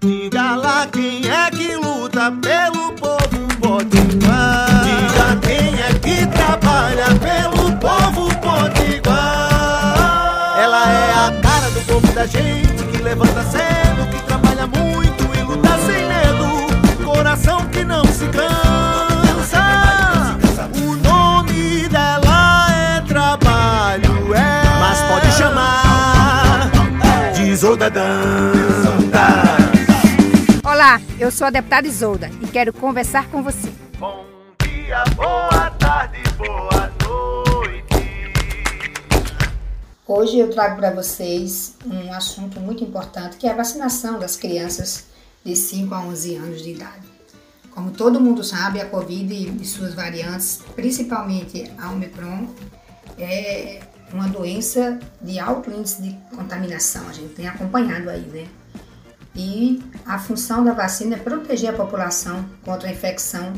Diga lá quem é que luta pelo povo potiguar. Diga quem é que trabalha pelo povo potiguar. Ela é a cara do povo da gente que levanta cedo, que trabalha muito e luta sem medo. Coração que não se cansa. O nome dela é trabalho, é. Mas pode chamar de Dantas. Olá, eu sou a deputada Isolda e quero conversar com você. Bom dia, boa tarde, boa noite. Hoje eu trago para vocês um assunto muito importante que é a vacinação das crianças de 5 a 11 anos de idade. Como todo mundo sabe, a Covid e suas variantes, principalmente a Omicron, é uma doença de alto índice de contaminação. A gente tem acompanhado aí, né? E a função da vacina é proteger a população contra a infecção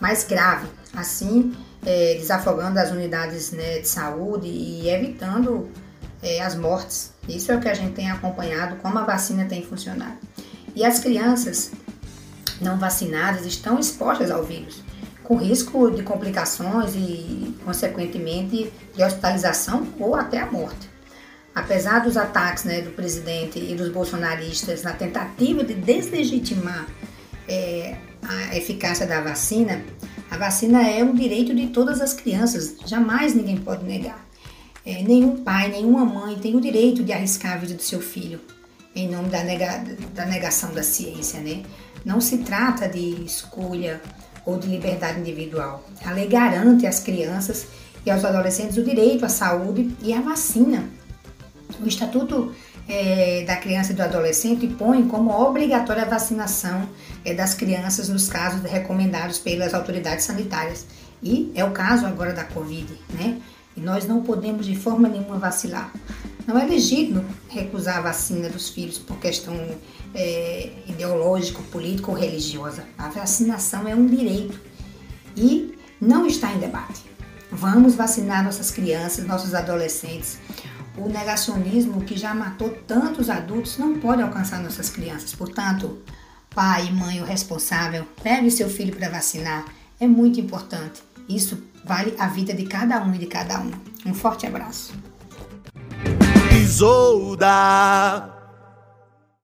mais grave, assim é, desafogando as unidades né, de saúde e evitando é, as mortes. Isso é o que a gente tem acompanhado, como a vacina tem funcionado. E as crianças não vacinadas estão expostas ao vírus, com risco de complicações e, consequentemente, de hospitalização ou até a morte. Apesar dos ataques né, do presidente e dos bolsonaristas na tentativa de deslegitimar é, a eficácia da vacina, a vacina é um direito de todas as crianças, jamais ninguém pode negar. É, nenhum pai, nenhuma mãe tem o direito de arriscar a vida do seu filho em nome da, nega, da negação da ciência, né? Não se trata de escolha ou de liberdade individual. A lei garante às crianças e aos adolescentes o direito à saúde e à vacina o Estatuto é, da Criança e do Adolescente põe como obrigatória a vacinação é, das crianças nos casos recomendados pelas autoridades sanitárias. E é o caso agora da Covid, né? E nós não podemos de forma nenhuma vacilar. Não é legítimo recusar a vacina dos filhos por questão é, ideológica, política ou religiosa. A vacinação é um direito e não está em debate. Vamos vacinar nossas crianças, nossos adolescentes. O negacionismo que já matou tantos adultos não pode alcançar nossas crianças. Portanto, pai, mãe, o responsável, leve seu filho para vacinar. É muito importante. Isso vale a vida de cada um e de cada um. Um forte abraço. Isolda.